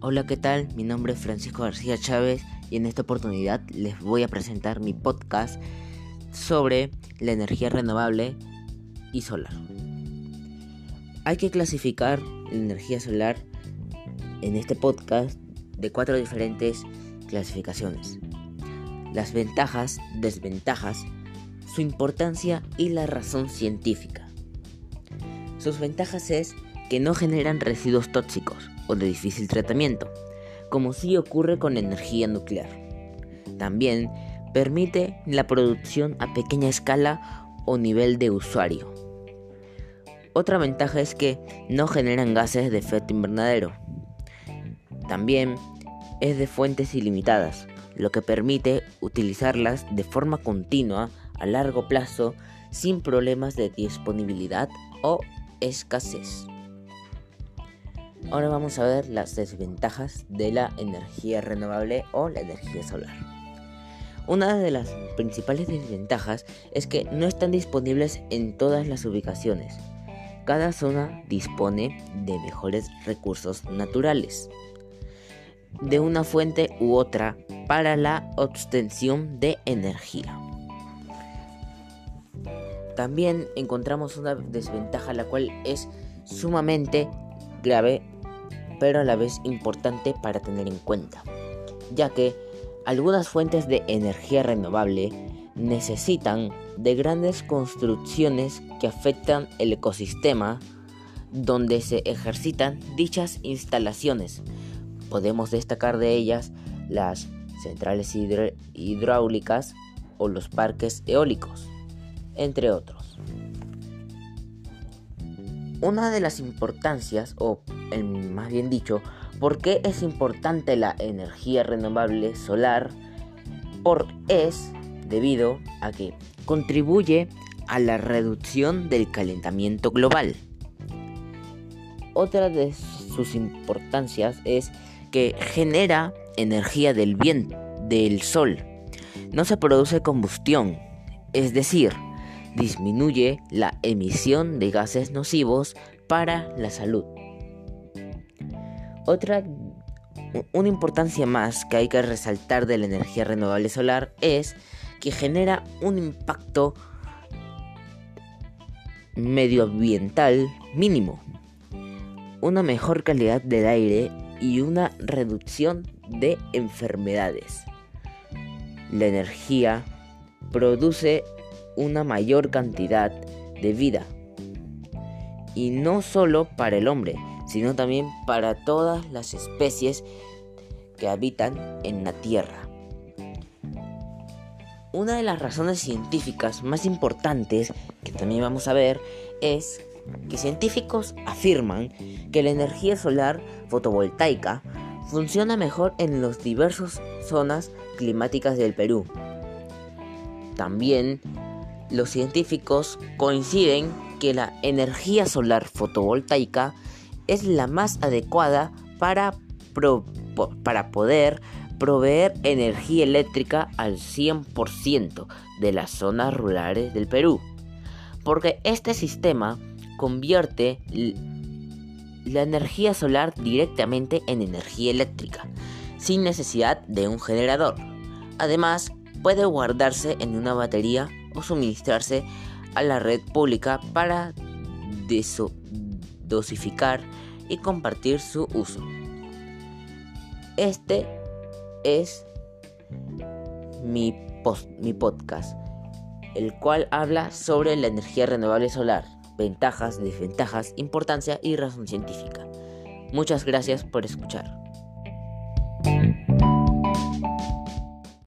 Hola, ¿qué tal? Mi nombre es Francisco García Chávez y en esta oportunidad les voy a presentar mi podcast sobre la energía renovable y solar. Hay que clasificar la energía solar en este podcast de cuatro diferentes clasificaciones. Las ventajas, desventajas, su importancia y la razón científica. Sus ventajas es que no generan residuos tóxicos o de difícil tratamiento, como sí ocurre con energía nuclear. También permite la producción a pequeña escala o nivel de usuario. Otra ventaja es que no generan gases de efecto invernadero. También es de fuentes ilimitadas, lo que permite utilizarlas de forma continua a largo plazo sin problemas de disponibilidad o escasez. Ahora vamos a ver las desventajas de la energía renovable o la energía solar. Una de las principales desventajas es que no están disponibles en todas las ubicaciones. Cada zona dispone de mejores recursos naturales, de una fuente u otra para la obtención de energía. También encontramos una desventaja la cual es sumamente grave pero a la vez importante para tener en cuenta, ya que algunas fuentes de energía renovable necesitan de grandes construcciones que afectan el ecosistema donde se ejercitan dichas instalaciones. Podemos destacar de ellas las centrales hidráulicas o los parques eólicos entre otros. Una de las importancias, o más bien dicho, ¿por qué es importante la energía renovable solar? Por es debido a que contribuye a la reducción del calentamiento global. Otra de sus importancias es que genera energía del viento, del sol. No se produce combustión, es decir, disminuye la emisión de gases nocivos para la salud. Otra una importancia más que hay que resaltar de la energía renovable solar es que genera un impacto medioambiental mínimo, una mejor calidad del aire y una reducción de enfermedades. La energía produce una mayor cantidad de vida. Y no solo para el hombre, sino también para todas las especies que habitan en la Tierra. Una de las razones científicas más importantes que también vamos a ver es que científicos afirman que la energía solar fotovoltaica funciona mejor en las diversas zonas climáticas del Perú. También los científicos coinciden que la energía solar fotovoltaica es la más adecuada para, para poder proveer energía eléctrica al 100% de las zonas rurales del Perú. Porque este sistema convierte la energía solar directamente en energía eléctrica, sin necesidad de un generador. Además, puede guardarse en una batería o suministrarse a la red pública para dosificar y compartir su uso. Este es mi, mi podcast, el cual habla sobre la energía renovable solar, ventajas, desventajas, importancia y razón científica. Muchas gracias por escuchar.